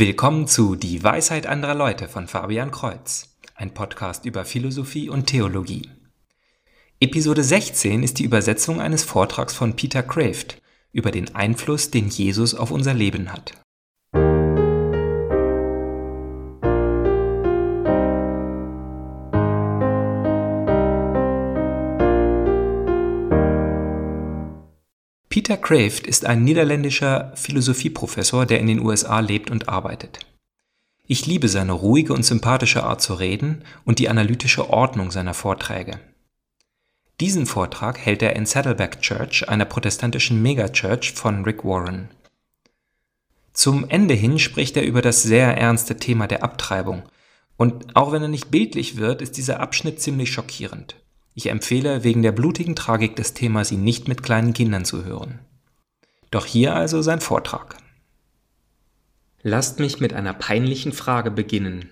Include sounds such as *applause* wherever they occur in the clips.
Willkommen zu Die Weisheit anderer Leute von Fabian Kreuz, ein Podcast über Philosophie und Theologie. Episode 16 ist die Übersetzung eines Vortrags von Peter Kraft über den Einfluss, den Jesus auf unser Leben hat. Peter Kraft ist ein niederländischer Philosophieprofessor, der in den USA lebt und arbeitet. Ich liebe seine ruhige und sympathische Art zu reden und die analytische Ordnung seiner Vorträge. Diesen Vortrag hält er in Saddleback Church, einer protestantischen Megachurch von Rick Warren. Zum Ende hin spricht er über das sehr ernste Thema der Abtreibung. Und auch wenn er nicht bildlich wird, ist dieser Abschnitt ziemlich schockierend. Ich empfehle wegen der blutigen Tragik des Themas, ihn nicht mit kleinen Kindern zu hören. Doch hier also sein Vortrag. Lasst mich mit einer peinlichen Frage beginnen.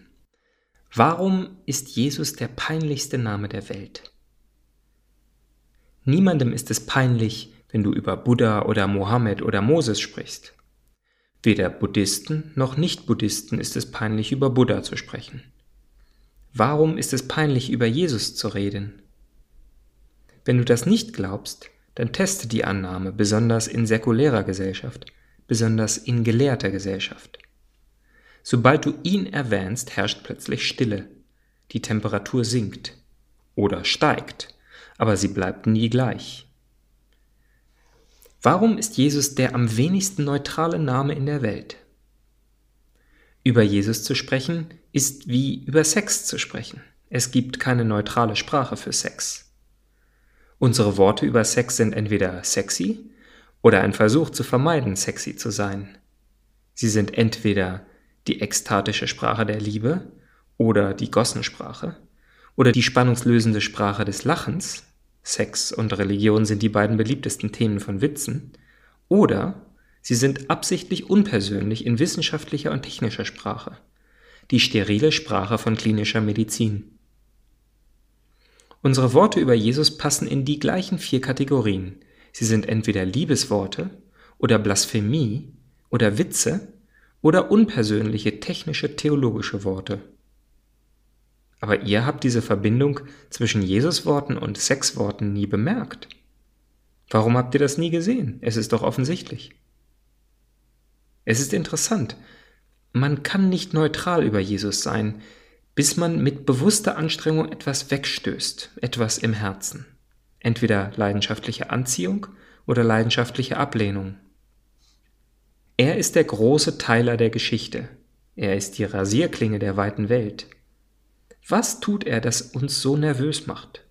Warum ist Jesus der peinlichste Name der Welt? Niemandem ist es peinlich, wenn du über Buddha oder Mohammed oder Moses sprichst. Weder Buddhisten noch Nicht-Buddhisten ist es peinlich, über Buddha zu sprechen. Warum ist es peinlich, über Jesus zu reden? Wenn du das nicht glaubst, dann teste die Annahme, besonders in säkulärer Gesellschaft, besonders in gelehrter Gesellschaft. Sobald du ihn erwähnst, herrscht plötzlich Stille. Die Temperatur sinkt oder steigt, aber sie bleibt nie gleich. Warum ist Jesus der am wenigsten neutrale Name in der Welt? Über Jesus zu sprechen ist wie über Sex zu sprechen. Es gibt keine neutrale Sprache für Sex. Unsere Worte über Sex sind entweder sexy oder ein Versuch zu vermeiden, sexy zu sein. Sie sind entweder die ekstatische Sprache der Liebe oder die Gossensprache oder die spannungslösende Sprache des Lachens. Sex und Religion sind die beiden beliebtesten Themen von Witzen. Oder sie sind absichtlich unpersönlich in wissenschaftlicher und technischer Sprache. Die sterile Sprache von klinischer Medizin. Unsere Worte über Jesus passen in die gleichen vier Kategorien. Sie sind entweder Liebesworte oder Blasphemie oder Witze oder unpersönliche technische theologische Worte. Aber ihr habt diese Verbindung zwischen Jesusworten und Sexworten nie bemerkt. Warum habt ihr das nie gesehen? Es ist doch offensichtlich. Es ist interessant. Man kann nicht neutral über Jesus sein, bis man mit bewusster Anstrengung etwas wegstößt, etwas im Herzen. Entweder leidenschaftliche Anziehung oder leidenschaftliche Ablehnung. Er ist der große Teiler der Geschichte. Er ist die Rasierklinge der weiten Welt. Was tut er, das uns so nervös macht?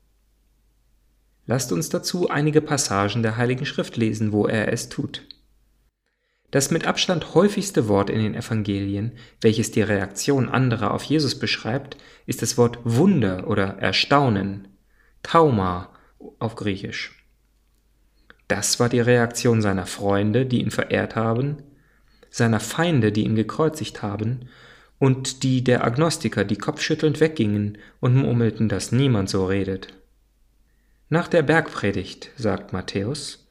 Lasst uns dazu einige Passagen der Heiligen Schrift lesen, wo er es tut. Das mit Abstand häufigste Wort in den Evangelien, welches die Reaktion anderer auf Jesus beschreibt, ist das Wort Wunder oder Erstaunen, Tauma auf Griechisch. Das war die Reaktion seiner Freunde, die ihn verehrt haben, seiner Feinde, die ihn gekreuzigt haben, und die der Agnostiker, die kopfschüttelnd weggingen und murmelten, dass niemand so redet. Nach der Bergpredigt, sagt Matthäus,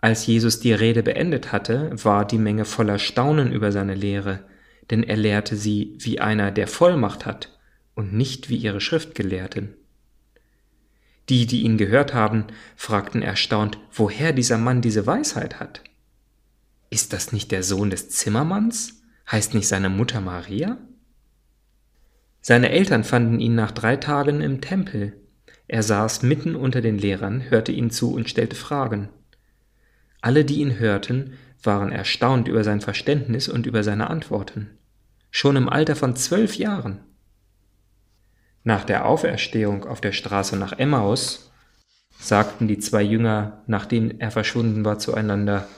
als Jesus die Rede beendet hatte, war die Menge voller Staunen über seine Lehre, denn er lehrte sie wie einer, der Vollmacht hat und nicht wie ihre Schriftgelehrten. Die, die ihn gehört haben, fragten erstaunt, woher dieser Mann diese Weisheit hat. Ist das nicht der Sohn des Zimmermanns? Heißt nicht seine Mutter Maria? Seine Eltern fanden ihn nach drei Tagen im Tempel. Er saß mitten unter den Lehrern, hörte ihnen zu und stellte Fragen. Alle, die ihn hörten, waren erstaunt über sein Verständnis und über seine Antworten. Schon im Alter von zwölf Jahren. Nach der Auferstehung auf der Straße nach Emmaus sagten die zwei Jünger, nachdem er verschwunden war, zueinander,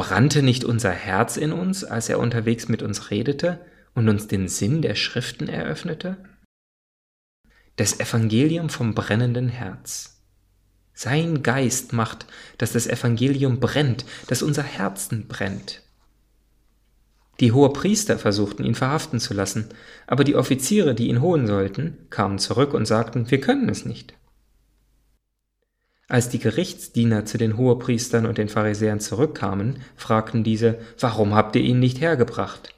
Brannte nicht unser Herz in uns, als er unterwegs mit uns redete und uns den Sinn der Schriften eröffnete? Das Evangelium vom brennenden Herz. Sein Geist macht, dass das Evangelium brennt, dass unser Herzen brennt. Die Hohepriester versuchten ihn verhaften zu lassen, aber die Offiziere, die ihn holen sollten, kamen zurück und sagten, wir können es nicht. Als die Gerichtsdiener zu den Hohepriestern und den Pharisäern zurückkamen, fragten diese, warum habt ihr ihn nicht hergebracht?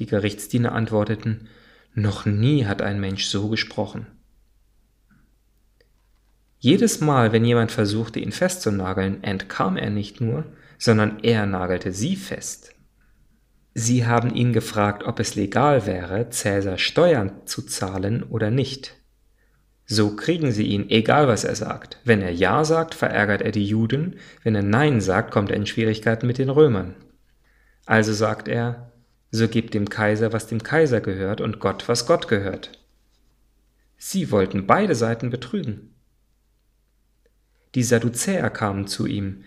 Die Gerichtsdiener antworteten, noch nie hat ein Mensch so gesprochen. Jedes Mal, wenn jemand versuchte, ihn festzunageln, entkam er nicht nur, sondern er nagelte sie fest. Sie haben ihn gefragt, ob es legal wäre, Cäsar Steuern zu zahlen oder nicht. So kriegen sie ihn, egal was er sagt. Wenn er Ja sagt, verärgert er die Juden, wenn er Nein sagt, kommt er in Schwierigkeiten mit den Römern. Also sagt er, so gebt dem Kaiser, was dem Kaiser gehört, und Gott, was Gott gehört. Sie wollten beide Seiten betrügen. Die Sadduzäer kamen zu ihm,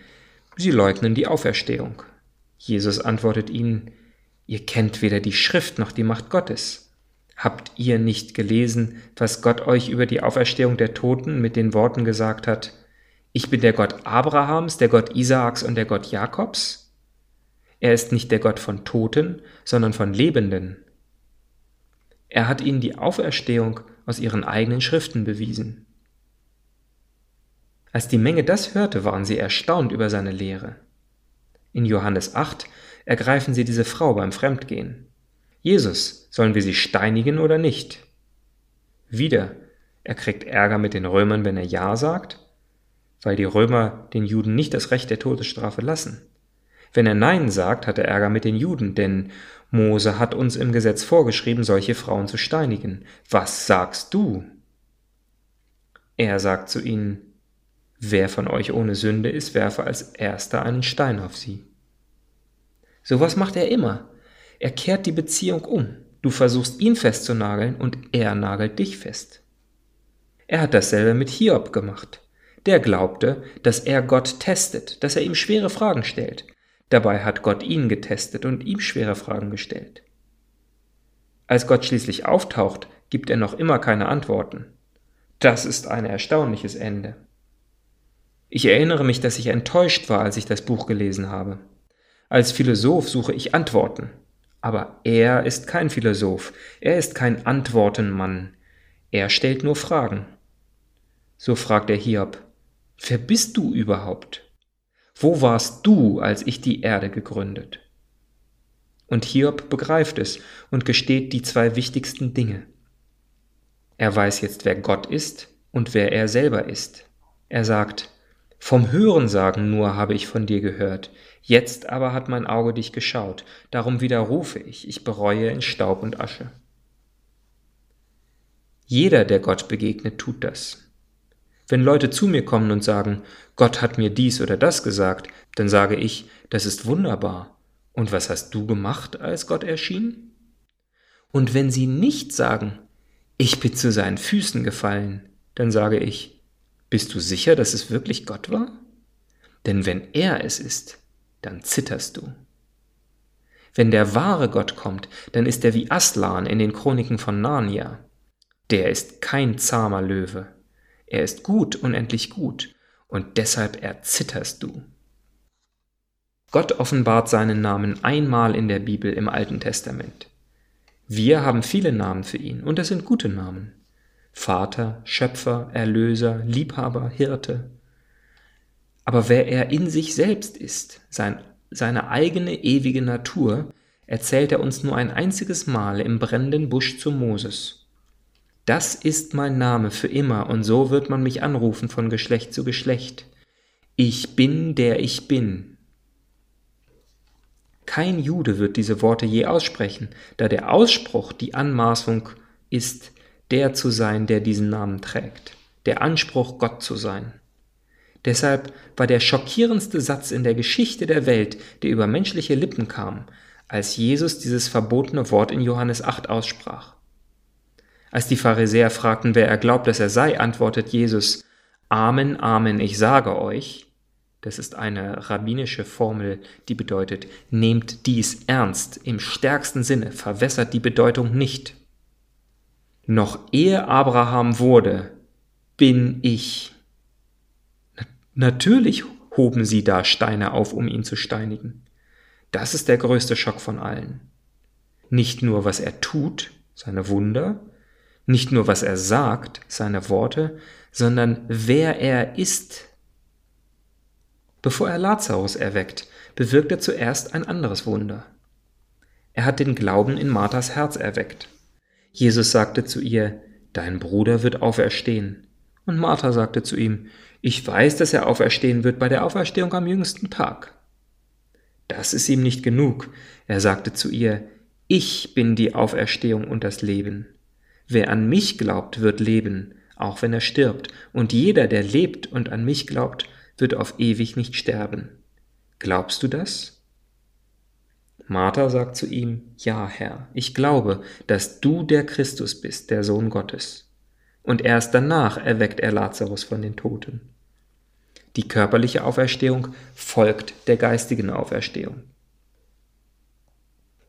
sie leugnen die Auferstehung. Jesus antwortet ihnen, Ihr kennt weder die Schrift noch die Macht Gottes. Habt ihr nicht gelesen, was Gott euch über die Auferstehung der Toten mit den Worten gesagt hat, ich bin der Gott Abrahams, der Gott Isaaks und der Gott Jakobs? Er ist nicht der Gott von Toten, sondern von Lebenden. Er hat ihnen die Auferstehung aus ihren eigenen Schriften bewiesen. Als die Menge das hörte, waren sie erstaunt über seine Lehre. In Johannes 8 ergreifen sie diese Frau beim Fremdgehen. Jesus, sollen wir sie steinigen oder nicht? Wieder, er kriegt Ärger mit den Römern, wenn er Ja sagt, weil die Römer den Juden nicht das Recht der Todesstrafe lassen. Wenn er Nein sagt, hat er Ärger mit den Juden, denn Mose hat uns im Gesetz vorgeschrieben, solche Frauen zu steinigen. Was sagst du? Er sagt zu ihnen, Wer von euch ohne Sünde ist, werfe als erster einen Stein auf sie. Sowas macht er immer. Er kehrt die Beziehung um. Du versuchst ihn festzunageln und er nagelt dich fest. Er hat dasselbe mit Hiob gemacht. Der glaubte, dass er Gott testet, dass er ihm schwere Fragen stellt. Dabei hat Gott ihn getestet und ihm schwere Fragen gestellt. Als Gott schließlich auftaucht, gibt er noch immer keine Antworten. Das ist ein erstaunliches Ende. Ich erinnere mich, dass ich enttäuscht war, als ich das Buch gelesen habe. Als Philosoph suche ich Antworten. Aber er ist kein Philosoph, er ist kein Antwortenmann, er stellt nur Fragen. So fragt er Hiob, wer bist du überhaupt? Wo warst du, als ich die Erde gegründet? Und Hiob begreift es und gesteht die zwei wichtigsten Dinge. Er weiß jetzt, wer Gott ist und wer er selber ist. Er sagt, vom Hörensagen nur habe ich von dir gehört, Jetzt aber hat mein Auge dich geschaut, darum widerrufe ich, ich bereue in Staub und Asche. Jeder, der Gott begegnet, tut das. Wenn Leute zu mir kommen und sagen, Gott hat mir dies oder das gesagt, dann sage ich, das ist wunderbar. Und was hast du gemacht, als Gott erschien? Und wenn sie nicht sagen, ich bin zu seinen Füßen gefallen, dann sage ich, bist du sicher, dass es wirklich Gott war? Denn wenn er es ist, dann zitterst du. Wenn der wahre Gott kommt, dann ist er wie Aslan in den Chroniken von Narnia. Der ist kein zahmer Löwe. Er ist gut, unendlich gut, und deshalb erzitterst du. Gott offenbart seinen Namen einmal in der Bibel im Alten Testament. Wir haben viele Namen für ihn, und es sind gute Namen. Vater, Schöpfer, Erlöser, Liebhaber, Hirte, aber wer er in sich selbst ist, sein, seine eigene ewige Natur, erzählt er uns nur ein einziges Mal im brennenden Busch zu Moses. Das ist mein Name für immer, und so wird man mich anrufen von Geschlecht zu Geschlecht. Ich bin, der ich bin. Kein Jude wird diese Worte je aussprechen, da der Ausspruch die Anmaßung ist, der zu sein, der diesen Namen trägt, der Anspruch, Gott zu sein. Deshalb war der schockierendste Satz in der Geschichte der Welt, der über menschliche Lippen kam, als Jesus dieses verbotene Wort in Johannes 8 aussprach. Als die Pharisäer fragten, wer er glaubt, dass er sei, antwortet Jesus, Amen, Amen, ich sage euch, das ist eine rabbinische Formel, die bedeutet, nehmt dies ernst, im stärksten Sinne, verwässert die Bedeutung nicht. Noch ehe Abraham wurde, bin ich. Natürlich hoben sie da Steine auf, um ihn zu steinigen. Das ist der größte Schock von allen. Nicht nur, was er tut, seine Wunder, nicht nur, was er sagt, seine Worte, sondern wer er ist. Bevor er Lazarus erweckt, bewirkt er zuerst ein anderes Wunder. Er hat den Glauben in Marthas Herz erweckt. Jesus sagte zu ihr, Dein Bruder wird auferstehen. Und Martha sagte zu ihm, Ich weiß, dass er auferstehen wird bei der Auferstehung am jüngsten Tag. Das ist ihm nicht genug. Er sagte zu ihr, Ich bin die Auferstehung und das Leben. Wer an mich glaubt, wird leben, auch wenn er stirbt, und jeder, der lebt und an mich glaubt, wird auf ewig nicht sterben. Glaubst du das? Martha sagt zu ihm, Ja, Herr, ich glaube, dass du der Christus bist, der Sohn Gottes. Und erst danach erweckt er Lazarus von den Toten. Die körperliche Auferstehung folgt der geistigen Auferstehung.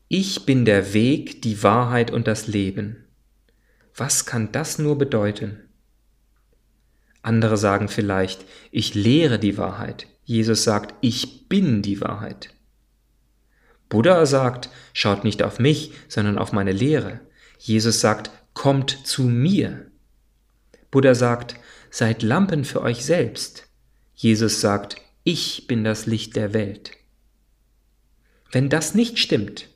Ich bin der Weg, die Wahrheit und das Leben. Was kann das nur bedeuten? Andere sagen vielleicht, ich lehre die Wahrheit. Jesus sagt, ich bin die Wahrheit. Buddha sagt, schaut nicht auf mich, sondern auf meine Lehre. Jesus sagt, kommt zu mir. Buddha sagt, seid Lampen für euch selbst. Jesus sagt, ich bin das Licht der Welt. Wenn das nicht stimmt,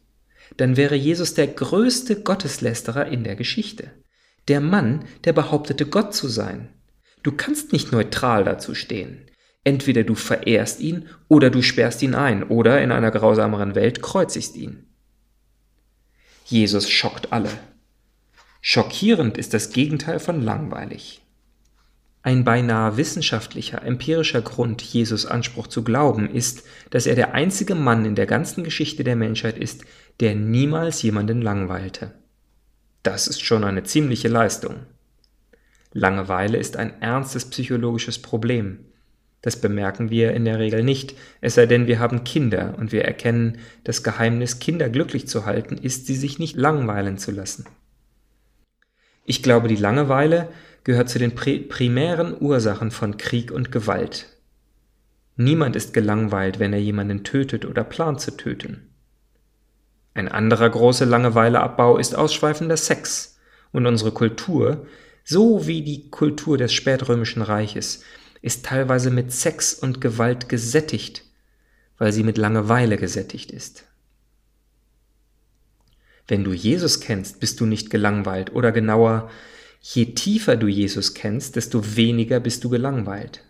dann wäre Jesus der größte Gotteslästerer in der Geschichte. Der Mann, der behauptete Gott zu sein. Du kannst nicht neutral dazu stehen. Entweder du verehrst ihn oder du sperrst ihn ein oder in einer grausameren Welt kreuzigst ihn. Jesus schockt alle. Schockierend ist das Gegenteil von langweilig. Ein beinahe wissenschaftlicher, empirischer Grund, Jesus Anspruch zu glauben, ist, dass er der einzige Mann in der ganzen Geschichte der Menschheit ist, der niemals jemanden langweilte. Das ist schon eine ziemliche Leistung. Langeweile ist ein ernstes psychologisches Problem. Das bemerken wir in der Regel nicht, es sei denn, wir haben Kinder und wir erkennen, das Geheimnis, Kinder glücklich zu halten, ist, sie sich nicht langweilen zu lassen. Ich glaube, die Langeweile gehört zu den primären Ursachen von Krieg und Gewalt. Niemand ist gelangweilt, wenn er jemanden tötet oder plant zu töten. Ein anderer großer Langeweileabbau ist ausschweifender Sex, und unsere Kultur, so wie die Kultur des spätrömischen Reiches, ist teilweise mit Sex und Gewalt gesättigt, weil sie mit Langeweile gesättigt ist. Wenn du Jesus kennst, bist du nicht gelangweilt oder genauer, je tiefer du Jesus kennst, desto weniger bist du gelangweilt.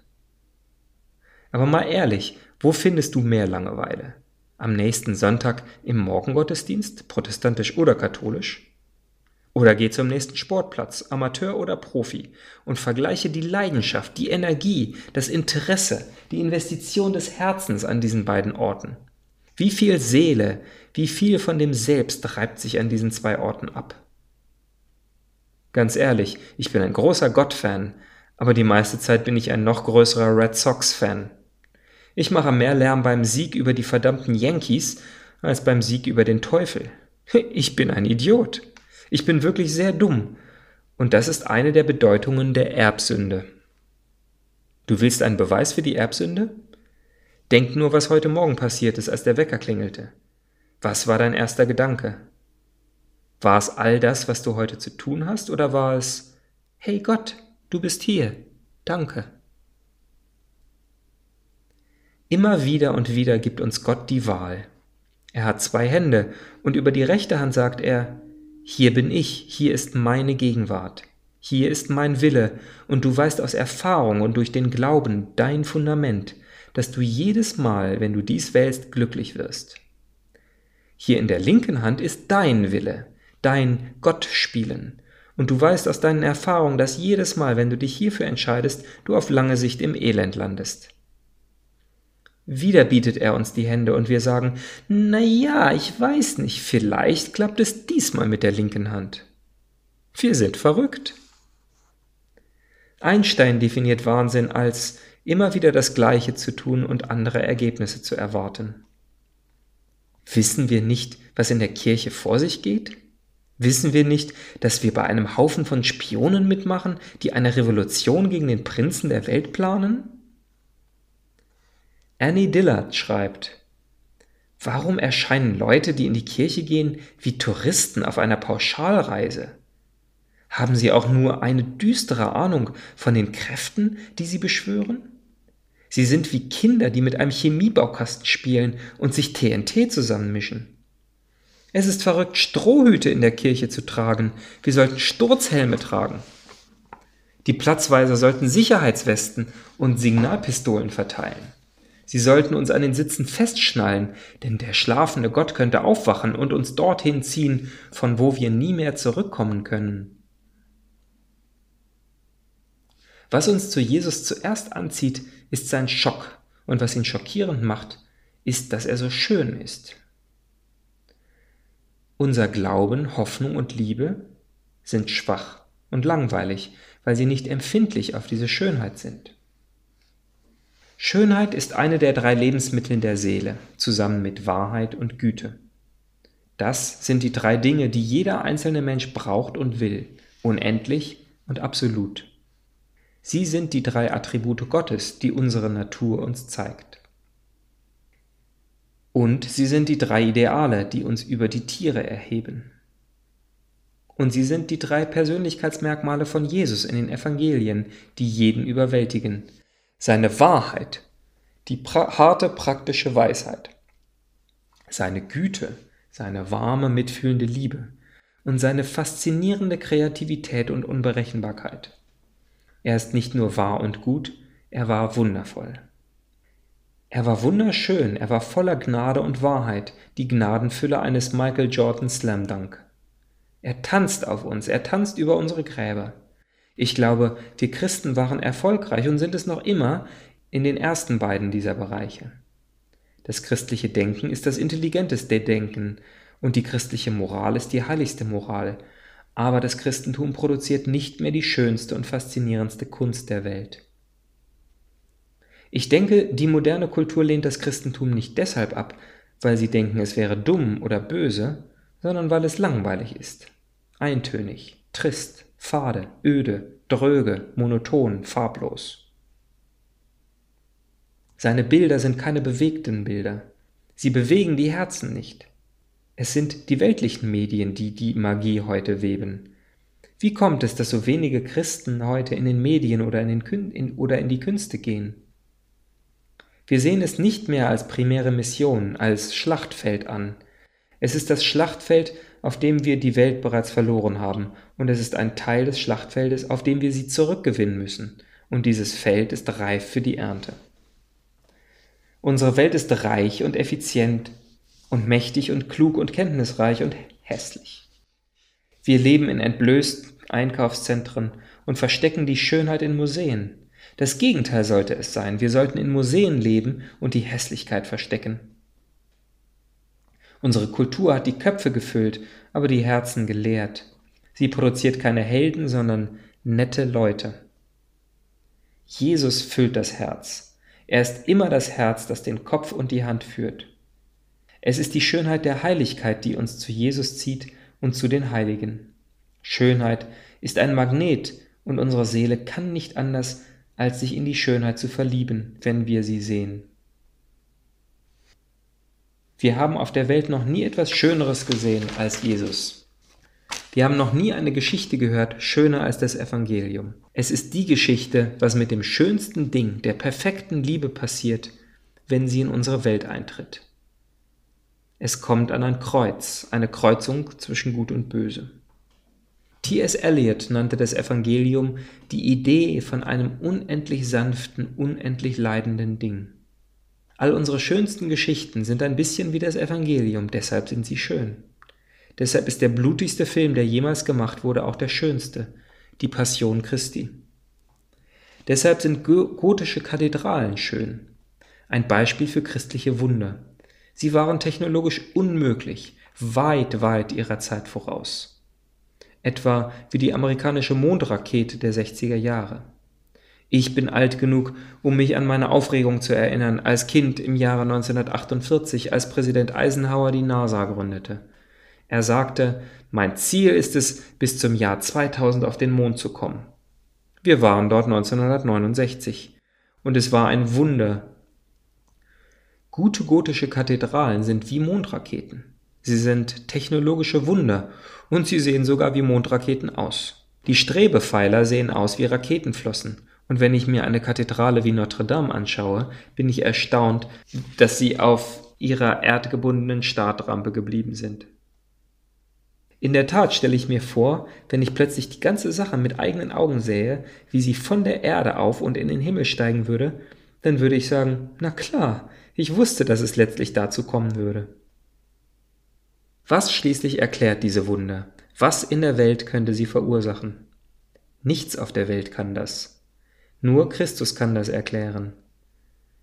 Aber mal ehrlich, wo findest du mehr Langeweile? Am nächsten Sonntag im Morgengottesdienst, protestantisch oder katholisch? Oder geh zum nächsten Sportplatz, Amateur oder Profi, und vergleiche die Leidenschaft, die Energie, das Interesse, die Investition des Herzens an diesen beiden Orten. Wie viel Seele, wie viel von dem Selbst reibt sich an diesen zwei Orten ab? Ganz ehrlich, ich bin ein großer Gott-Fan, aber die meiste Zeit bin ich ein noch größerer Red Sox-Fan. Ich mache mehr Lärm beim Sieg über die verdammten Yankees als beim Sieg über den Teufel. *laughs* Ich bin ein Idiot. Ich bin wirklich sehr dumm. Und das ist eine der Bedeutungen der Erbsünde. Du willst einen Beweis für die Erbsünde? Denk nur, was heute Morgen passiert ist, als der Wecker klingelte. Was war dein erster Gedanke? War es all das, was du heute zu tun hast, oder war es, hey Gott, du bist hier, danke? Immer wieder und wieder gibt uns Gott die Wahl. Er hat zwei Hände, und über die rechte Hand sagt er, hier bin ich, hier ist meine Gegenwart, hier ist mein Wille, und du weißt aus Erfahrung und durch den Glauben dein Fundament, dass du jedes Mal, wenn du dies wählst, glücklich wirst. Hier in der linken Hand ist dein Wille, dein Gott spielen, und du weißt aus deinen Erfahrungen, dass jedes Mal, wenn du dich hierfür entscheidest, du auf lange Sicht im Elend landest. Wieder bietet er uns die Hände und wir sagen, na ja, ich weiß nicht, vielleicht klappt es diesmal mit der linken Hand. Wir sind verrückt. Einstein definiert Wahnsinn als immer wieder das Gleiche zu tun und andere Ergebnisse zu erwarten. Wissen wir nicht, was in der Kirche vor sich geht? Wissen wir nicht, dass wir bei einem Haufen von Spionen mitmachen, die eine Revolution gegen den Prinzen der Welt planen? Annie Dillard schreibt, Warum erscheinen Leute, die in die Kirche gehen, wie Touristen auf einer Pauschalreise? Haben sie auch nur eine düstere Ahnung von den Kräften, die sie beschwören? Sie sind wie Kinder, die mit einem Chemiebaukasten spielen und sich TNT zusammenmischen. Es ist verrückt, Strohhüte in der Kirche zu tragen. Wir sollten Sturzhelme tragen. Die Platzweiser sollten Sicherheitswesten und Signalpistolen verteilen. Sie sollten uns an den Sitzen festschnallen, denn der schlafende Gott könnte aufwachen und uns dorthin ziehen, von wo wir nie mehr zurückkommen können. Was uns zu Jesus zuerst anzieht, ist sein Schock, und was ihn schockierend macht, ist, dass er so schön ist. Unser Glauben, Hoffnung und Liebe sind schwach und langweilig, weil sie nicht empfindlich auf diese Schönheit sind. Schönheit ist eine der drei Lebensmittel der Seele, zusammen mit Wahrheit und Güte. Das sind die drei Dinge, die jeder einzelne Mensch braucht und will, unendlich und absolut. Sie sind die drei Attribute Gottes, die unsere Natur uns zeigt. Und sie sind die drei Ideale, die uns über die Tiere erheben. Und sie sind die drei Persönlichkeitsmerkmale von Jesus in den Evangelien, die jeden überwältigen. Seine Wahrheit, die pra harte praktische Weisheit, seine Güte, seine warme, mitfühlende Liebe und seine faszinierende Kreativität und Unberechenbarkeit. Er ist nicht nur wahr und gut, er war wundervoll. Er war wunderschön, er war voller Gnade und Wahrheit, die Gnadenfülle eines Michael Jordan Slam Dunk. Er tanzt auf uns, er tanzt über unsere Gräber. Ich glaube, die Christen waren erfolgreich und sind es noch immer in den ersten beiden dieser Bereiche. Das christliche Denken ist das intelligenteste Denken und die christliche Moral ist die heiligste Moral, aber das Christentum produziert nicht mehr die schönste und faszinierendste Kunst der Welt. Ich denke, die moderne Kultur lehnt das Christentum nicht deshalb ab, weil sie denken, es wäre dumm oder böse, sondern weil es langweilig ist, eintönig, trist, fade, öde, dröge, monoton, farblos. Seine Bilder sind keine bewegten Bilder. Sie bewegen die Herzen nicht. Es sind die weltlichen Medien, die die Magie heute weben. Wie kommt es, dass so wenige Christen heute in den Medien oder in, den in, oder in die Künste gehen? Wir sehen es nicht mehr als primäre Mission, als Schlachtfeld an, es ist das Schlachtfeld, auf dem wir die Welt bereits verloren haben, und es ist ein Teil des Schlachtfeldes, auf dem wir sie zurückgewinnen müssen, und dieses Feld ist reif für die Ernte. Unsere Welt ist reich und effizient und mächtig und klug und kenntnisreich und hässlich. Wir leben in entblößten Einkaufszentren und verstecken die Schönheit in Museen. Das Gegenteil sollte es sein. Wir sollten in Museen leben und die Hässlichkeit verstecken. Unsere Kultur hat die Köpfe gefüllt, aber die Herzen geleert. Sie produziert keine Helden, sondern nette Leute. Jesus füllt das Herz. Er ist immer das Herz, das den Kopf und die Hand führt. Es ist die Schönheit der Heiligkeit, die uns zu Jesus zieht und zu den Heiligen. Schönheit ist ein Magnet und unsere Seele kann nicht anders, als sich in die Schönheit zu verlieben, wenn wir sie sehen. Wir haben auf der Welt noch nie etwas Schöneres gesehen als Jesus. Wir haben noch nie eine Geschichte gehört, schöner als das Evangelium. Es ist die Geschichte, was mit dem schönsten Ding, der perfekten Liebe passiert, wenn sie in unsere Welt eintritt. Es kommt an ein Kreuz, eine Kreuzung zwischen Gut und Böse. T.S. Eliot nannte das Evangelium die Idee von einem unendlich sanften, unendlich leidenden Ding. All unsere schönsten Geschichten sind ein bisschen wie das Evangelium, deshalb sind sie schön. Deshalb ist der blutigste Film, der jemals gemacht wurde, auch der schönste, die Passion Christi. Deshalb sind gotische Kathedralen schön, ein Beispiel für christliche Wunder. Sie waren technologisch unmöglich, weit, weit ihrer Zeit voraus. Etwa wie die amerikanische Mondrakete der 60er Jahre. Ich bin alt genug, um mich an meine Aufregung zu erinnern, als Kind im Jahre 1948, als Präsident Eisenhower die NASA gründete. Er sagte, mein Ziel ist es, bis zum Jahr 2000 auf den Mond zu kommen. Wir waren dort 1969 und es war ein Wunder. Gute gotische Kathedralen sind wie Mondraketen. Sie sind technologische Wunder und sie sehen sogar wie Mondraketen aus. Die Strebepfeiler sehen aus wie Raketenflossen und wenn ich mir eine Kathedrale wie Notre Dame anschaue, bin ich erstaunt, dass sie auf ihrer erdgebundenen Startrampe geblieben sind. In der Tat stelle ich mir vor, wenn ich plötzlich die ganze Sache mit eigenen Augen sähe, wie sie von der Erde auf und in den Himmel steigen würde, dann würde ich sagen, na klar, ich wusste, dass es letztlich dazu kommen würde. Was schließlich erklärt diese Wunder? Was in der Welt könnte sie verursachen? Nichts auf der Welt kann das. Nur Christus kann das erklären.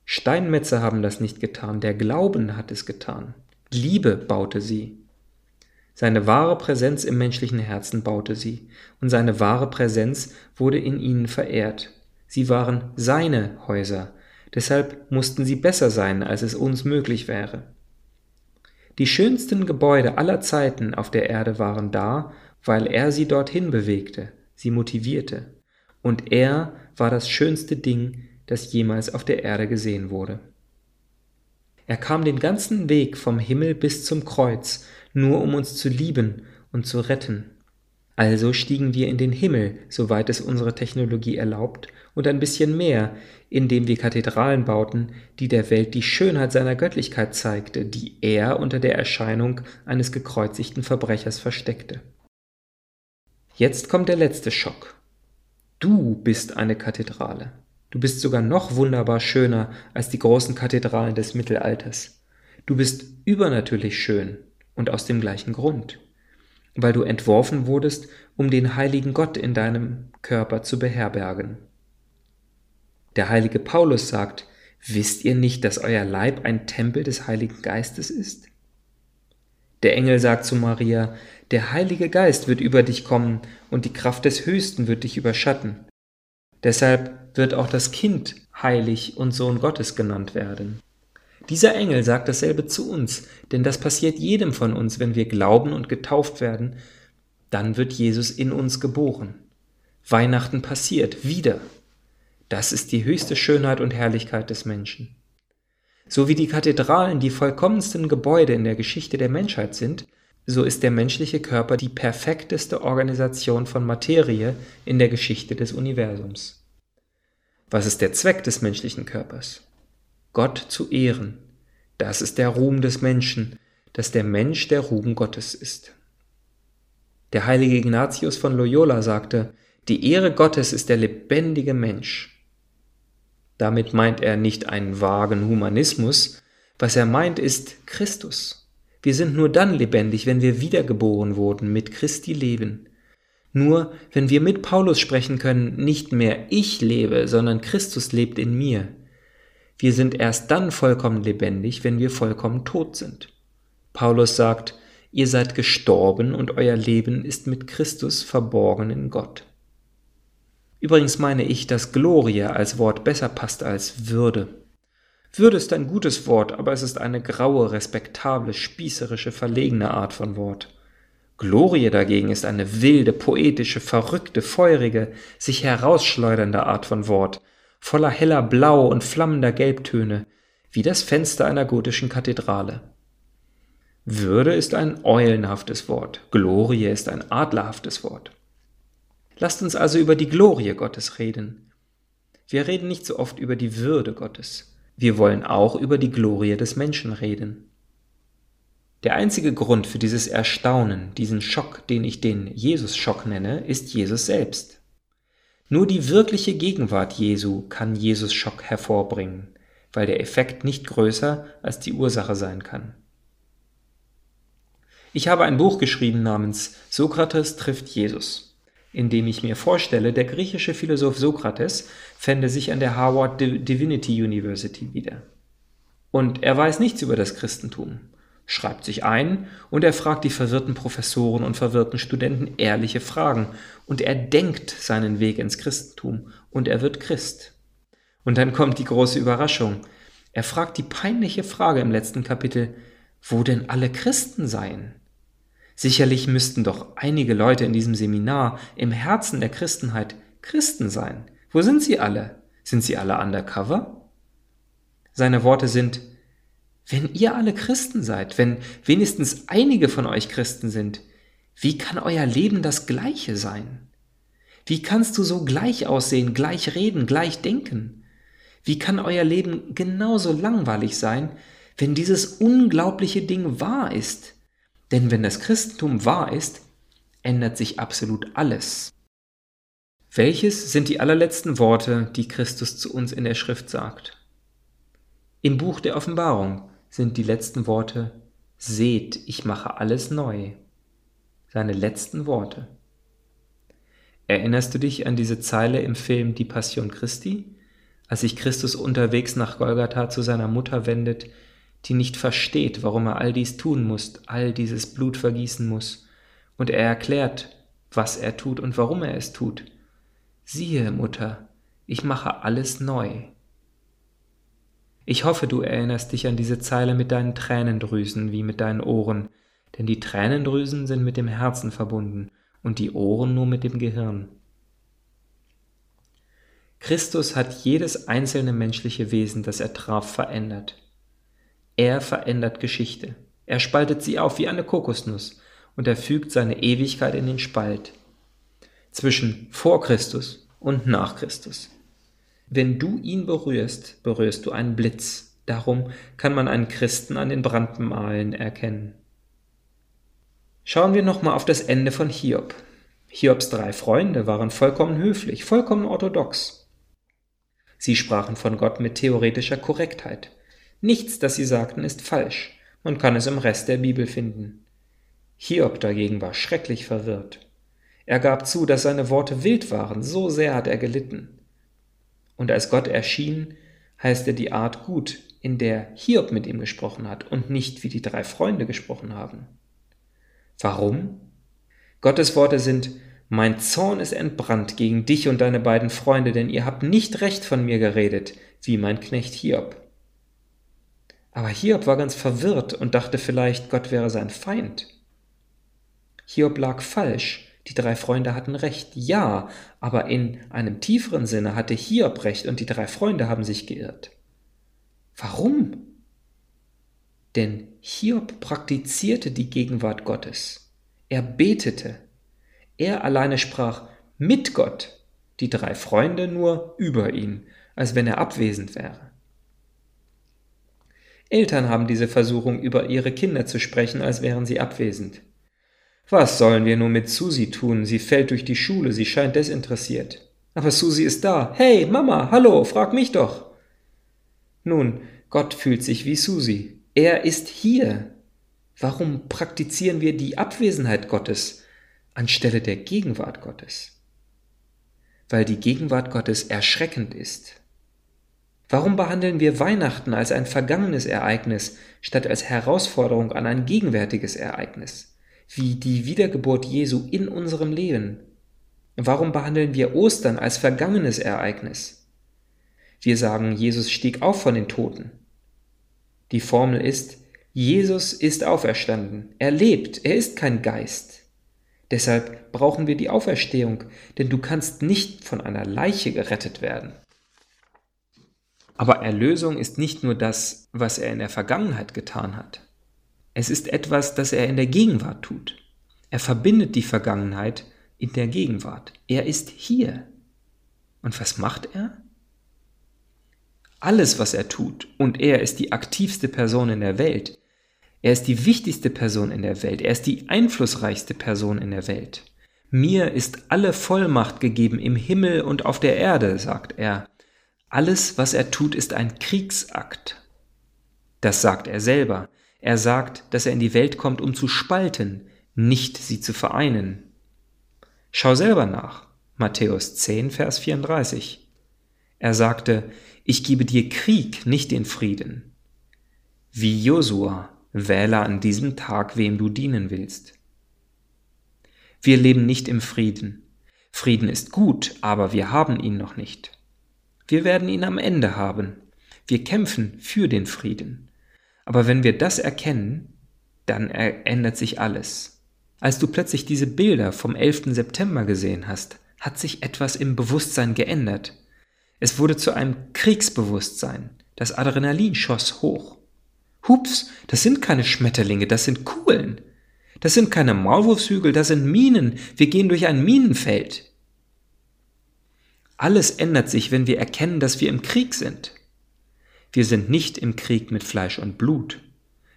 Steinmetze haben das nicht getan, der Glauben hat es getan. Liebe baute sie. Seine wahre Präsenz im menschlichen Herzen baute sie, und seine wahre Präsenz wurde in ihnen verehrt. Sie waren seine Häuser, deshalb mussten sie besser sein, als es uns möglich wäre. Die schönsten Gebäude aller Zeiten auf der Erde waren da, weil er sie dorthin bewegte, sie motivierte, und er war das schönste Ding, das jemals auf der Erde gesehen wurde. Er kam den ganzen Weg vom Himmel bis zum Kreuz, nur um uns zu lieben und zu retten. Also stiegen wir in den Himmel, soweit es unsere Technologie erlaubt, und ein bisschen mehr, indem wir Kathedralen bauten, die der Welt die Schönheit seiner Göttlichkeit zeigte, die er unter der Erscheinung eines gekreuzigten Verbrechers versteckte. Jetzt kommt der letzte Schock. Du bist eine Kathedrale. Du bist sogar noch wunderbar schöner als die großen Kathedralen des Mittelalters. Du bist übernatürlich schön und aus dem gleichen Grund, weil du entworfen wurdest, um den heiligen Gott in deinem Körper zu beherbergen. Der heilige Paulus sagt, wisst ihr nicht, dass euer Leib ein Tempel des Heiligen Geistes ist? Der Engel sagt zu Maria, der Heilige Geist wird über dich kommen und die Kraft des Höchsten wird dich überschatten. Deshalb wird auch das Kind heilig und Sohn Gottes genannt werden. Dieser Engel sagt dasselbe zu uns, denn das passiert jedem von uns, wenn wir glauben und getauft werden, dann wird Jesus in uns geboren. Weihnachten passiert wieder. Das ist die höchste Schönheit und Herrlichkeit des Menschen. So wie die Kathedralen die vollkommensten Gebäude in der Geschichte der Menschheit sind, so ist der menschliche Körper die perfekteste Organisation von Materie in der Geschichte des Universums. Was ist der Zweck des menschlichen Körpers? Gott zu ehren. Das ist der Ruhm des Menschen, dass der Mensch der Ruhm Gottes ist. Der heilige Ignatius von Loyola sagte, die Ehre Gottes ist der lebendige Mensch. Damit meint er nicht einen vagen Humanismus, was er meint ist Christus. Wir sind nur dann lebendig, wenn wir wiedergeboren wurden mit Christi Leben. Nur wenn wir mit Paulus sprechen können, nicht mehr ich lebe, sondern Christus lebt in mir. Wir sind erst dann vollkommen lebendig, wenn wir vollkommen tot sind. Paulus sagt, ihr seid gestorben und euer Leben ist mit Christus verborgen in Gott. Übrigens meine ich, dass Gloria als Wort besser passt als Würde. Würde ist ein gutes Wort, aber es ist eine graue, respektable, spießerische, verlegene Art von Wort. Glorie dagegen ist eine wilde, poetische, verrückte, feurige, sich herausschleudernde Art von Wort, voller heller Blau und flammender Gelbtöne, wie das Fenster einer gotischen Kathedrale. Würde ist ein eulenhaftes Wort, Glorie ist ein adlerhaftes Wort. Lasst uns also über die Glorie Gottes reden. Wir reden nicht so oft über die Würde Gottes. Wir wollen auch über die Glorie des Menschen reden. Der einzige Grund für dieses Erstaunen, diesen Schock, den ich den Jesus-Schock nenne, ist Jesus selbst. Nur die wirkliche Gegenwart Jesu kann Jesus-Schock hervorbringen, weil der Effekt nicht größer als die Ursache sein kann. Ich habe ein Buch geschrieben namens Sokrates trifft Jesus indem ich mir vorstelle, der griechische Philosoph Sokrates fände sich an der Harvard Divinity University wieder. Und er weiß nichts über das Christentum, schreibt sich ein und er fragt die verwirrten Professoren und verwirrten Studenten ehrliche Fragen und er denkt seinen Weg ins Christentum und er wird Christ. Und dann kommt die große Überraschung. Er fragt die peinliche Frage im letzten Kapitel, wo denn alle Christen seien? Sicherlich müssten doch einige Leute in diesem Seminar im Herzen der Christenheit Christen sein. Wo sind sie alle? Sind sie alle undercover? Seine Worte sind, wenn ihr alle Christen seid, wenn wenigstens einige von euch Christen sind, wie kann euer Leben das gleiche sein? Wie kannst du so gleich aussehen, gleich reden, gleich denken? Wie kann euer Leben genauso langweilig sein, wenn dieses unglaubliche Ding wahr ist? Denn wenn das Christentum wahr ist, ändert sich absolut alles. Welches sind die allerletzten Worte, die Christus zu uns in der Schrift sagt? Im Buch der Offenbarung sind die letzten Worte Seht, ich mache alles neu. Seine letzten Worte. Erinnerst du dich an diese Zeile im Film Die Passion Christi, als sich Christus unterwegs nach Golgatha zu seiner Mutter wendet, die nicht versteht, warum er all dies tun muss, all dieses Blut vergießen muss, und er erklärt, was er tut und warum er es tut. Siehe, Mutter, ich mache alles neu. Ich hoffe, du erinnerst dich an diese Zeile mit deinen Tränendrüsen wie mit deinen Ohren, denn die Tränendrüsen sind mit dem Herzen verbunden und die Ohren nur mit dem Gehirn. Christus hat jedes einzelne menschliche Wesen, das er traf, verändert. Er verändert Geschichte. Er spaltet sie auf wie eine Kokosnuss und er fügt seine Ewigkeit in den Spalt zwischen vor Christus und nach Christus. Wenn du ihn berührst, berührst du einen Blitz. Darum kann man einen Christen an den Brandmalen erkennen. Schauen wir nochmal auf das Ende von Hiob. Hiobs drei Freunde waren vollkommen höflich, vollkommen orthodox. Sie sprachen von Gott mit theoretischer Korrektheit. Nichts, das sie sagten, ist falsch. Man kann es im Rest der Bibel finden. Hiob dagegen war schrecklich verwirrt. Er gab zu, dass seine Worte wild waren, so sehr hat er gelitten. Und als Gott erschien, heißt er die Art gut, in der Hiob mit ihm gesprochen hat und nicht wie die drei Freunde gesprochen haben. Warum? Gottes Worte sind, mein Zorn ist entbrannt gegen dich und deine beiden Freunde, denn ihr habt nicht recht von mir geredet, wie mein Knecht Hiob. Aber Hiob war ganz verwirrt und dachte vielleicht, Gott wäre sein Feind. Hiob lag falsch, die drei Freunde hatten recht, ja, aber in einem tieferen Sinne hatte Hiob recht und die drei Freunde haben sich geirrt. Warum? Denn Hiob praktizierte die Gegenwart Gottes. Er betete. Er alleine sprach mit Gott, die drei Freunde nur über ihn, als wenn er abwesend wäre. Eltern haben diese Versuchung, über ihre Kinder zu sprechen, als wären sie abwesend. Was sollen wir nur mit Susi tun? Sie fällt durch die Schule, sie scheint desinteressiert. Aber Susi ist da. Hey, Mama, hallo, frag mich doch. Nun, Gott fühlt sich wie Susi. Er ist hier. Warum praktizieren wir die Abwesenheit Gottes anstelle der Gegenwart Gottes? Weil die Gegenwart Gottes erschreckend ist. Warum behandeln wir Weihnachten als ein vergangenes Ereignis statt als Herausforderung an ein gegenwärtiges Ereignis? wie die Wiedergeburt Jesu in unserem Leben. Warum behandeln wir Ostern als vergangenes Ereignis? Wir sagen, Jesus stieg auf von den Toten. Die Formel ist, Jesus ist auferstanden, er lebt, er ist kein Geist. Deshalb brauchen wir die Auferstehung, denn du kannst nicht von einer Leiche gerettet werden. Aber Erlösung ist nicht nur das, was er in der Vergangenheit getan hat. Es ist etwas, das er in der Gegenwart tut. Er verbindet die Vergangenheit in der Gegenwart. Er ist hier. Und was macht er? Alles, was er tut, und er ist die aktivste Person in der Welt, er ist die wichtigste Person in der Welt, er ist die einflussreichste Person in der Welt. Mir ist alle Vollmacht gegeben im Himmel und auf der Erde, sagt er. Alles, was er tut, ist ein Kriegsakt. Das sagt er selber. Er sagt, dass er in die Welt kommt, um zu spalten, nicht sie zu vereinen. Schau selber nach. Matthäus 10, Vers 34. Er sagte, ich gebe dir Krieg, nicht den Frieden. Wie Josua, wähle an diesem Tag, wem du dienen willst. Wir leben nicht im Frieden. Frieden ist gut, aber wir haben ihn noch nicht. Wir werden ihn am Ende haben. Wir kämpfen für den Frieden. Aber wenn wir das erkennen, dann ändert sich alles. Als du plötzlich diese Bilder vom 11. September gesehen hast, hat sich etwas im Bewusstsein geändert. Es wurde zu einem Kriegsbewusstsein. Das Adrenalin schoss hoch. Hups, das sind keine Schmetterlinge, das sind Kugeln. Das sind keine Maulwurfshügel, das sind Minen. Wir gehen durch ein Minenfeld. Alles ändert sich, wenn wir erkennen, dass wir im Krieg sind. Wir sind nicht im Krieg mit Fleisch und Blut.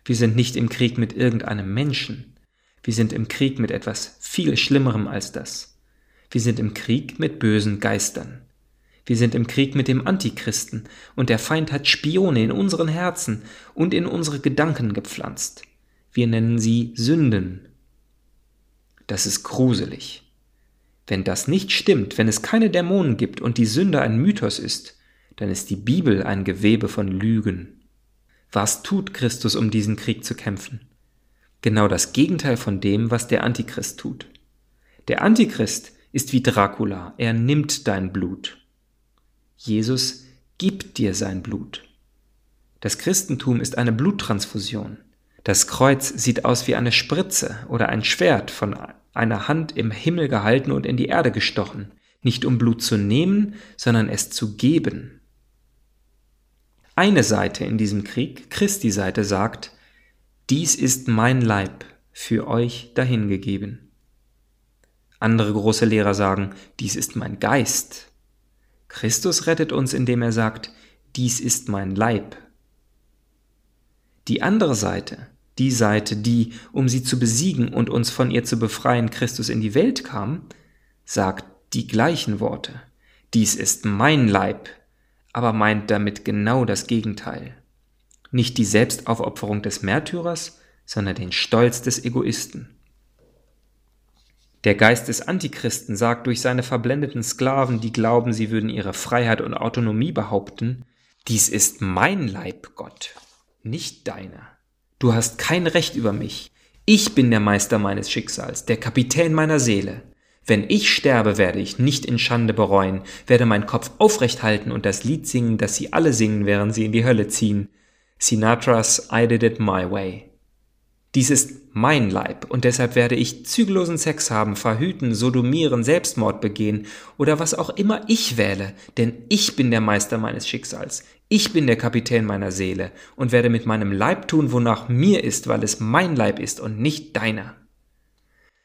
Wir sind nicht im Krieg mit irgendeinem Menschen. Wir sind im Krieg mit etwas viel Schlimmerem als das. Wir sind im Krieg mit bösen Geistern. Wir sind im Krieg mit dem Antichristen und der Feind hat Spione in unseren Herzen und in unsere Gedanken gepflanzt. Wir nennen sie Sünden. Das ist gruselig. Wenn das nicht stimmt, wenn es keine Dämonen gibt und die Sünde ein Mythos ist, dann ist die Bibel ein Gewebe von Lügen. Was tut Christus, um diesen Krieg zu kämpfen? Genau das Gegenteil von dem, was der Antichrist tut. Der Antichrist ist wie Dracula, er nimmt dein Blut. Jesus gibt dir sein Blut. Das Christentum ist eine Bluttransfusion. Das Kreuz sieht aus wie eine Spritze oder ein Schwert von einer Hand im Himmel gehalten und in die Erde gestochen, nicht um Blut zu nehmen, sondern es zu geben. Eine Seite in diesem Krieg, Christi Seite, sagt, dies ist mein Leib für euch dahingegeben. Andere große Lehrer sagen, dies ist mein Geist Christus rettet uns, indem er sagt, dies ist mein Leib. Die andere Seite, die Seite, die, um sie zu besiegen und uns von ihr zu befreien, Christus in die Welt kam, sagt die gleichen Worte. Dies ist mein Leib, aber meint damit genau das Gegenteil. Nicht die Selbstaufopferung des Märtyrers, sondern den Stolz des Egoisten. Der Geist des Antichristen sagt durch seine verblendeten Sklaven, die glauben, sie würden ihre Freiheit und Autonomie behaupten, dies ist mein Leib, Gott, nicht deiner. Du hast kein Recht über mich. Ich bin der Meister meines Schicksals, der Kapitän meiner Seele. Wenn ich sterbe, werde ich nicht in Schande bereuen, werde meinen Kopf aufrecht halten und das Lied singen, das sie alle singen, während sie in die Hölle ziehen. Sinatras I did it my way. Dies ist mein Leib, und deshalb werde ich zügellosen Sex haben, verhüten, sodomieren, Selbstmord begehen oder was auch immer ich wähle, denn ich bin der Meister meines Schicksals, ich bin der Kapitän meiner Seele und werde mit meinem Leib tun, wonach mir ist, weil es mein Leib ist und nicht deiner.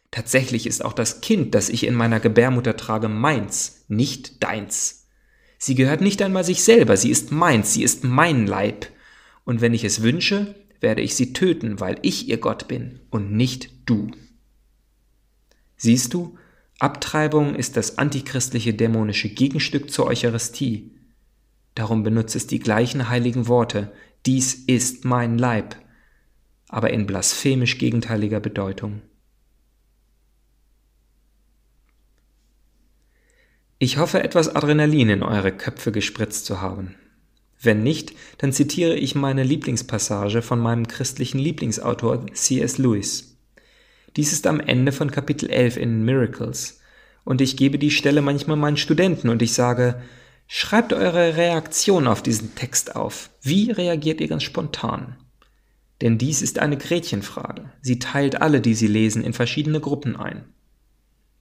Tatsächlich ist auch das Kind, das ich in meiner Gebärmutter trage, meins, nicht deins. Sie gehört nicht einmal sich selber, sie ist meins, sie ist mein Leib. Und wenn ich es wünsche, werde ich sie töten, weil ich ihr Gott bin und nicht du. Siehst du, Abtreibung ist das antichristliche dämonische Gegenstück zur Eucharistie. Darum benutzt es die gleichen heiligen Worte, dies ist mein Leib, aber in blasphemisch gegenteiliger Bedeutung. Ich hoffe, etwas Adrenalin in eure Köpfe gespritzt zu haben. Wenn nicht, dann zitiere ich meine Lieblingspassage von meinem christlichen Lieblingsautor C.S. Lewis. Dies ist am Ende von Kapitel 11 in Miracles und ich gebe die Stelle manchmal meinen Studenten und ich sage, schreibt eure Reaktion auf diesen Text auf. Wie reagiert ihr ganz spontan? Denn dies ist eine Gretchenfrage. Sie teilt alle, die sie lesen, in verschiedene Gruppen ein.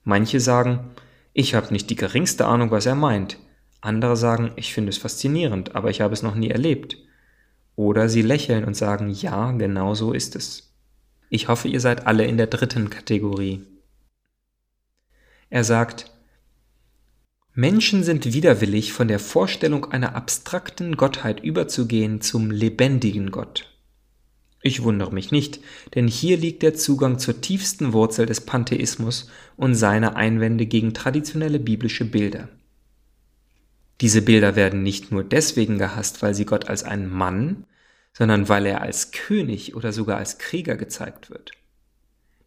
Manche sagen, ich habe nicht die geringste Ahnung, was er meint. Andere sagen, ich finde es faszinierend, aber ich habe es noch nie erlebt. Oder sie lächeln und sagen, ja, genau so ist es. Ich hoffe, ihr seid alle in der dritten Kategorie. Er sagt, Menschen sind widerwillig, von der Vorstellung einer abstrakten Gottheit überzugehen zum lebendigen Gott. Ich wundere mich nicht, denn hier liegt der Zugang zur tiefsten Wurzel des Pantheismus und seine Einwände gegen traditionelle biblische Bilder. Diese Bilder werden nicht nur deswegen gehasst, weil sie Gott als einen Mann, sondern weil er als König oder sogar als Krieger gezeigt wird.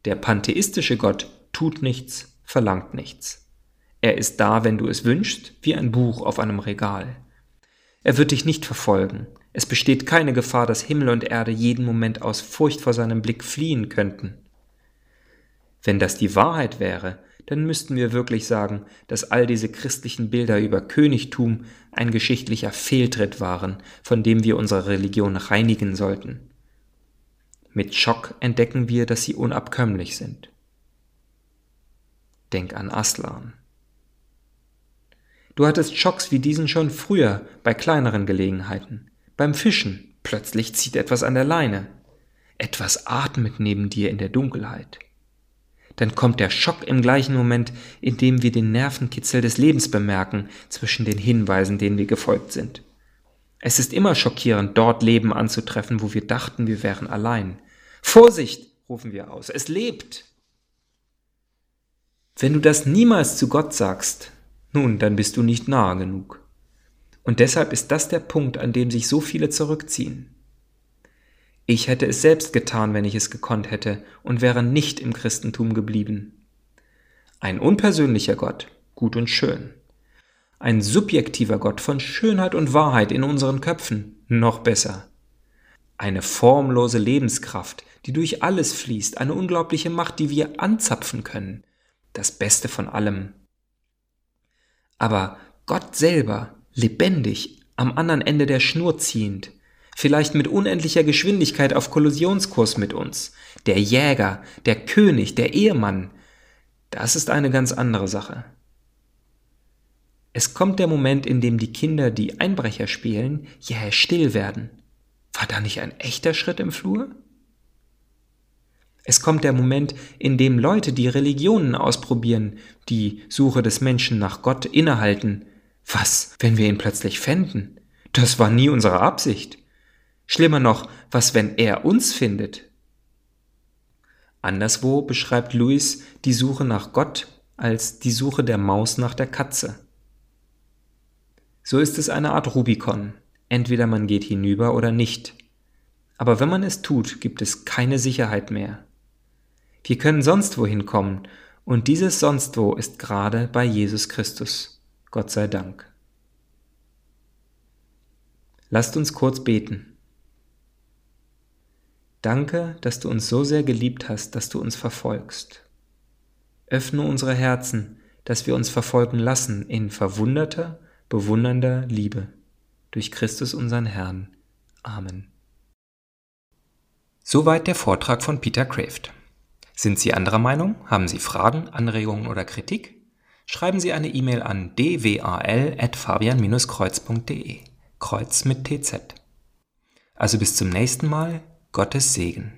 Der pantheistische Gott tut nichts, verlangt nichts. Er ist da, wenn du es wünschst, wie ein Buch auf einem Regal. Er wird dich nicht verfolgen. Es besteht keine Gefahr, dass Himmel und Erde jeden Moment aus Furcht vor seinem Blick fliehen könnten. Wenn das die Wahrheit wäre, dann müssten wir wirklich sagen, dass all diese christlichen Bilder über Königtum ein geschichtlicher Fehltritt waren, von dem wir unsere Religion reinigen sollten. Mit Schock entdecken wir, dass sie unabkömmlich sind. Denk an Aslan. Du hattest Schocks wie diesen schon früher bei kleineren Gelegenheiten. Beim Fischen plötzlich zieht etwas an der Leine. Etwas atmet neben dir in der Dunkelheit dann kommt der Schock im gleichen Moment, in dem wir den Nervenkitzel des Lebens bemerken zwischen den Hinweisen, denen wir gefolgt sind. Es ist immer schockierend, dort Leben anzutreffen, wo wir dachten, wir wären allein. Vorsicht! rufen wir aus. Es lebt. Wenn du das niemals zu Gott sagst, nun, dann bist du nicht nahe genug. Und deshalb ist das der Punkt, an dem sich so viele zurückziehen. Ich hätte es selbst getan, wenn ich es gekonnt hätte, und wäre nicht im Christentum geblieben. Ein unpersönlicher Gott, gut und schön. Ein subjektiver Gott von Schönheit und Wahrheit in unseren Köpfen, noch besser. Eine formlose Lebenskraft, die durch alles fließt, eine unglaubliche Macht, die wir anzapfen können, das Beste von allem. Aber Gott selber, lebendig, am anderen Ende der Schnur ziehend, vielleicht mit unendlicher Geschwindigkeit auf Kollisionskurs mit uns, der Jäger, der König, der Ehemann, das ist eine ganz andere Sache. Es kommt der Moment, in dem die Kinder, die Einbrecher spielen, jäh still werden. War da nicht ein echter Schritt im Flur? Es kommt der Moment, in dem Leute, die Religionen ausprobieren, die Suche des Menschen nach Gott innehalten. Was, wenn wir ihn plötzlich fänden? Das war nie unsere Absicht. Schlimmer noch, was, wenn er uns findet? Anderswo beschreibt Louis die Suche nach Gott als die Suche der Maus nach der Katze. So ist es eine Art Rubikon. Entweder man geht hinüber oder nicht. Aber wenn man es tut, gibt es keine Sicherheit mehr. Wir können sonst wohin kommen, und dieses Sonstwo ist gerade bei Jesus Christus. Gott sei Dank. Lasst uns kurz beten. Danke, dass du uns so sehr geliebt hast, dass du uns verfolgst. Öffne unsere Herzen, dass wir uns verfolgen lassen in verwunderter, bewundernder Liebe. Durch Christus unseren Herrn. Amen. Soweit der Vortrag von Peter Kraft. Sind Sie anderer Meinung? Haben Sie Fragen, Anregungen oder Kritik? Schreiben Sie eine E-Mail an dwal.fabian-kreuz.de. Kreuz mit TZ. Also bis zum nächsten Mal. Gottes Segen.